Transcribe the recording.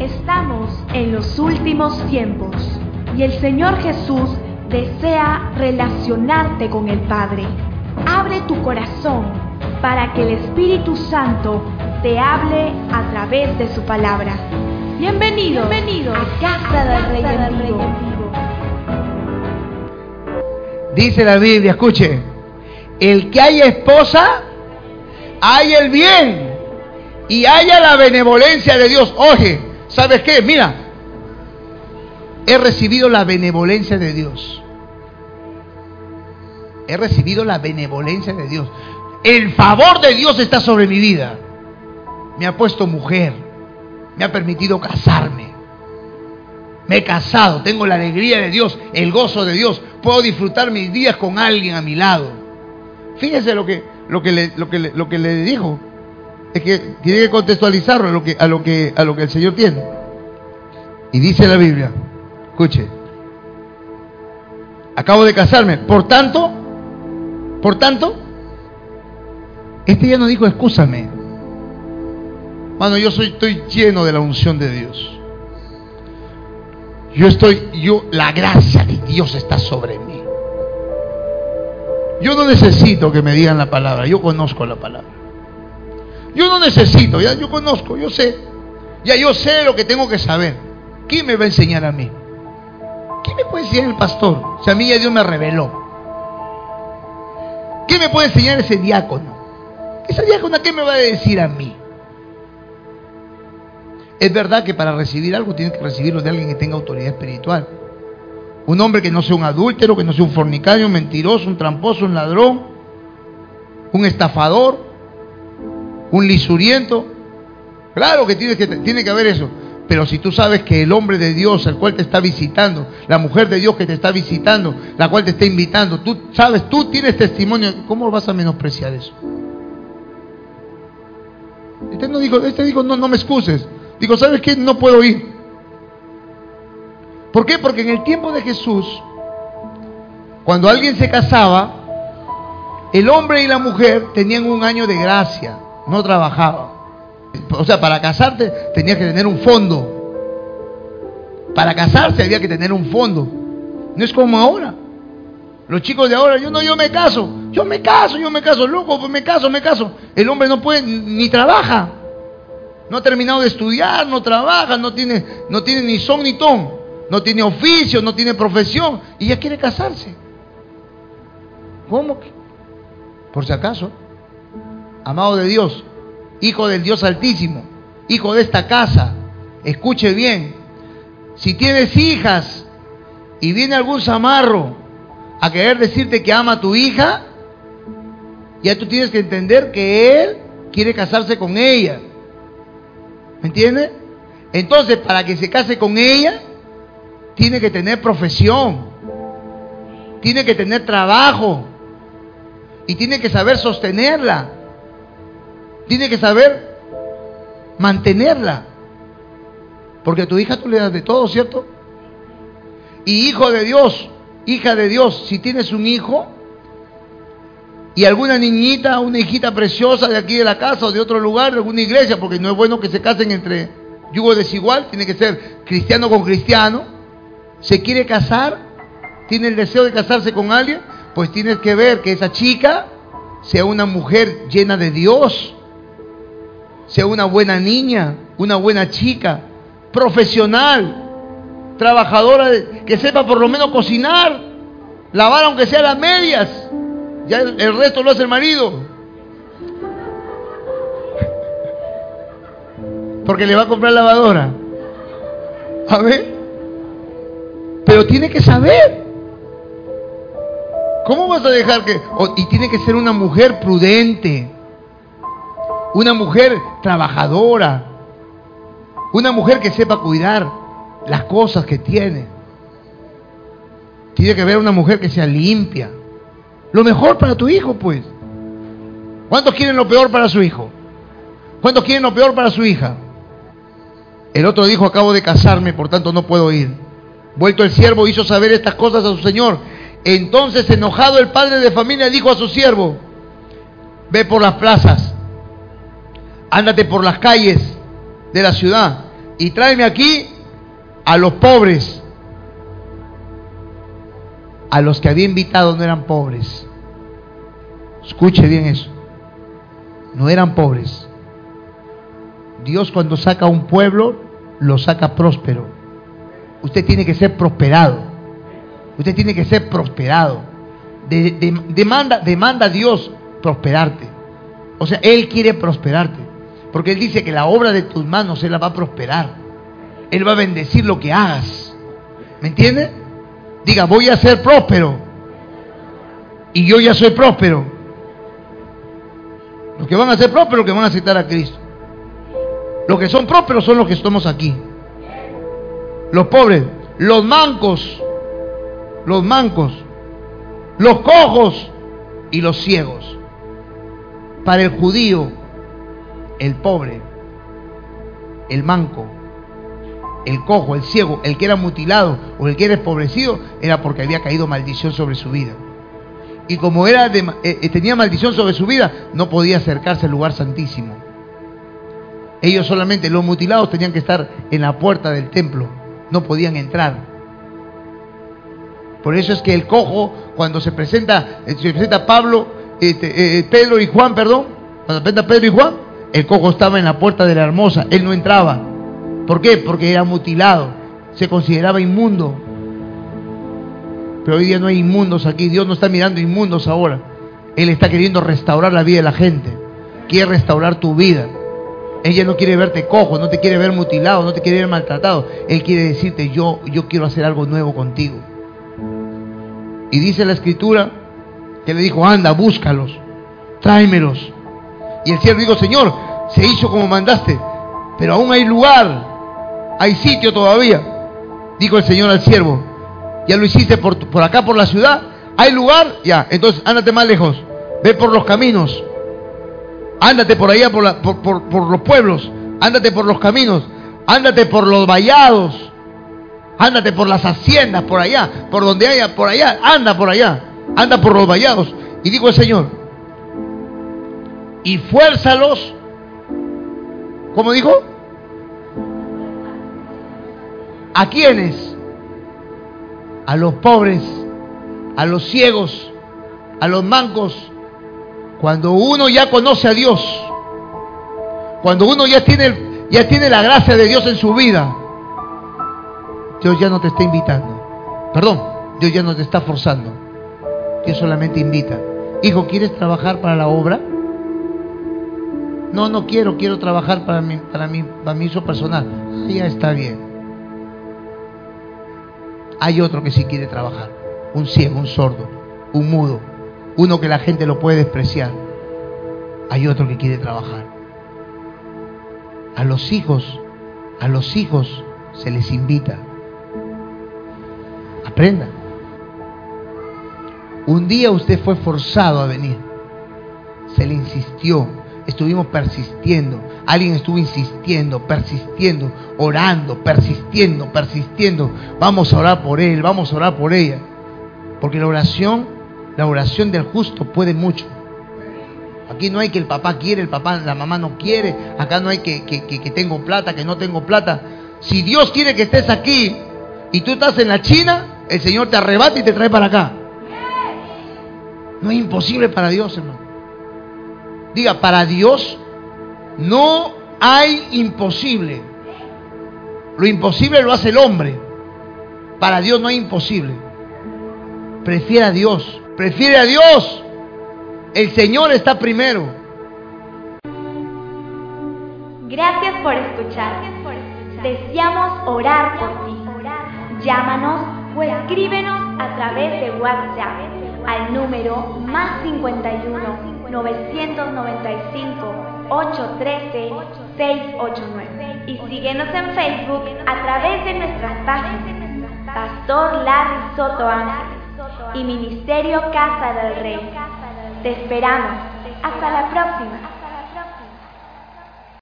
Estamos en los últimos tiempos y el Señor Jesús desea relacionarte con el Padre. Abre tu corazón para que el Espíritu Santo te hable a través de su palabra. Bienvenido, Bienvenido a Casa del Rey del Vivo. Dice la Biblia, escuche, el que haya esposa, hay el bien y haya la benevolencia de Dios. Oye, ¿sabes qué? Mira, he recibido la benevolencia de Dios. He recibido la benevolencia de Dios. El favor de Dios está sobre mi vida. Me ha puesto mujer. Me ha permitido casarme. Me he casado. Tengo la alegría de Dios, el gozo de Dios. Puedo disfrutar mis días con alguien a mi lado. Fíjese lo que, lo que, lo que, lo que le dijo. Es que tiene que contextualizarlo a lo que, a lo que, el Señor tiene. Y dice la Biblia, escuche, acabo de casarme, por tanto, por tanto, este ya no dijo excúsame. Mano, yo soy, estoy lleno de la unción de Dios. Yo estoy, yo, la gracia de Dios está sobre mí. Yo no necesito que me digan la palabra, yo conozco la palabra. Yo no necesito, ya yo conozco, yo sé. Ya yo sé lo que tengo que saber. ¿Quién me va a enseñar a mí? ¿Quién me puede enseñar el pastor? Si a mí ya Dios me reveló. ¿Qué me puede enseñar ese diácono? Esa diácona, ¿qué me va a decir a mí? Es verdad que para recibir algo tienes que recibirlo de alguien que tenga autoridad espiritual. Un hombre que no sea un adúltero, que no sea un fornicario, un mentiroso, un tramposo, un ladrón, un estafador, un lisuriento. Claro que tiene que, haber eso. Pero si tú sabes que el hombre de Dios, el cual te está visitando, la mujer de Dios que te está visitando, la cual te está invitando, tú sabes, tú tienes testimonio, ¿cómo vas a menospreciar eso? Este no dijo, este no, no me excuses. Digo, ¿sabes qué? No puedo ir. ¿Por qué? Porque en el tiempo de Jesús, cuando alguien se casaba, el hombre y la mujer tenían un año de gracia, no trabajaban. O sea, para casarte tenías que tener un fondo. Para casarse había que tener un fondo. No es como ahora. Los chicos de ahora, yo no, yo me caso, yo me caso, yo me caso, loco, pues me caso, me caso. El hombre no puede, ni trabaja. No ha terminado de estudiar, no trabaja, no tiene, no tiene ni son ni ton, no tiene oficio, no tiene profesión y ya quiere casarse. ¿Cómo? Por si acaso, amado de Dios, hijo del Dios Altísimo, hijo de esta casa, escuche bien, si tienes hijas y viene algún zamarro a querer decirte que ama a tu hija, ya tú tienes que entender que él quiere casarse con ella. ¿Me entiendes? Entonces, para que se case con ella, tiene que tener profesión, tiene que tener trabajo y tiene que saber sostenerla, tiene que saber mantenerla. Porque a tu hija tú le das de todo, ¿cierto? Y hijo de Dios, hija de Dios, si tienes un hijo y alguna niñita, una hijita preciosa de aquí de la casa o de otro lugar, de alguna iglesia, porque no es bueno que se casen entre yugo desigual, tiene que ser cristiano con cristiano, se quiere casar, tiene el deseo de casarse con alguien, pues tienes que ver que esa chica sea una mujer llena de Dios, sea una buena niña, una buena chica, profesional, trabajadora, que sepa por lo menos cocinar, lavar aunque sea las medias, ya el, el resto lo hace el marido. Porque le va a comprar lavadora. A ver. Pero tiene que saber. ¿Cómo vas a dejar que.? y tiene que ser una mujer prudente. Una mujer trabajadora. Una mujer que sepa cuidar las cosas que tiene. Tiene que haber una mujer que sea limpia. Lo mejor para tu hijo, pues. ¿Cuántos quieren lo peor para su hijo? ¿Cuántos quieren lo peor para su hija? El otro dijo, acabo de casarme, por tanto no puedo ir. Vuelto el siervo hizo saber estas cosas a su señor. Entonces, enojado el padre de familia dijo a su siervo, ve por las plazas, ándate por las calles de la ciudad y tráeme aquí a los pobres. A los que había invitado no eran pobres. Escuche bien eso. No eran pobres. Dios cuando saca a un pueblo, lo saca próspero. Usted tiene que ser prosperado. Usted tiene que ser prosperado. demanda, demanda a Dios prosperarte. O sea, Él quiere prosperarte. Porque Él dice que la obra de tus manos Él la va a prosperar. Él va a bendecir lo que hagas. ¿Me entiende? Diga, voy a ser próspero. Y yo ya soy próspero. Los que van a ser prósperos, que van a aceptar a Cristo. Los que son prósperos son los que estamos aquí. Los pobres, los mancos, los mancos, los cojos y los ciegos. Para el judío, el pobre, el manco, el cojo, el ciego, el que era mutilado o el que era empobrecido, era porque había caído maldición sobre su vida. Y como era eh, eh, tenía maldición sobre su vida, no podía acercarse al lugar santísimo. Ellos solamente, los mutilados, tenían que estar en la puerta del templo, no podían entrar. Por eso es que el cojo, cuando se presenta, eh, se presenta Pablo, este, Pedro y Juan, perdón, cuando presenta Pedro y Juan, el cojo estaba en la puerta de la hermosa, él no entraba. ¿Por qué? Porque era mutilado, se consideraba inmundo. Pero hoy día no hay inmundos aquí, Dios no está mirando inmundos ahora. Él está queriendo restaurar la vida de la gente, quiere restaurar tu vida. Ella no quiere verte cojo, no te quiere ver mutilado, no te quiere ver maltratado. Él quiere decirte, yo, yo quiero hacer algo nuevo contigo. Y dice la escritura que le dijo, anda, búscalos, tráemelos. Y el siervo dijo, Señor, se hizo como mandaste, pero aún hay lugar, hay sitio todavía. Dijo el Señor al siervo, ya lo hiciste por, por acá, por la ciudad, hay lugar, ya, entonces ándate más lejos, ve por los caminos, ándate por allá, por, por, por los pueblos, ándate por los caminos, ándate por los vallados, ándate por las haciendas, por allá, por donde haya, por allá, anda por allá, anda por los vallados. Y dijo el Señor, y fuérzalos. ¿Cómo dijo? ¿A quiénes? A los pobres, a los ciegos, a los mancos. Cuando uno ya conoce a Dios, cuando uno ya tiene, ya tiene la gracia de Dios en su vida, Dios ya no te está invitando. Perdón, Dios ya no te está forzando. Dios solamente invita. Hijo, ¿quieres trabajar para la obra? No, no quiero, quiero trabajar para mi, para mi, para mi uso personal. Ya está bien. Hay otro que sí quiere trabajar. Un ciego, un sordo, un mudo. Uno que la gente lo puede despreciar. Hay otro que quiere trabajar. A los hijos, a los hijos se les invita. Aprenda. Un día usted fue forzado a venir. Se le insistió estuvimos persistiendo. Alguien estuvo insistiendo, persistiendo, orando, persistiendo, persistiendo. Vamos a orar por él, vamos a orar por ella. Porque la oración, la oración del justo puede mucho. Aquí no hay que el papá quiere, el papá, la mamá no quiere. Acá no hay que, que, que tengo plata, que no tengo plata. Si Dios quiere que estés aquí y tú estás en la China, el Señor te arrebata y te trae para acá. No es imposible para Dios, hermano. Diga, para Dios no hay imposible. Lo imposible lo hace el hombre. Para Dios no hay imposible. Prefiere a Dios. Prefiere a Dios. El Señor está primero. Gracias por escuchar. Deseamos orar por ti. Llámanos o escríbenos a través de WhatsApp al número más 51 995 813 689 y síguenos en Facebook a través de nuestras páginas Pastor Larry Soto Ángeles y Ministerio Casa del Rey. Te esperamos. Hasta la próxima.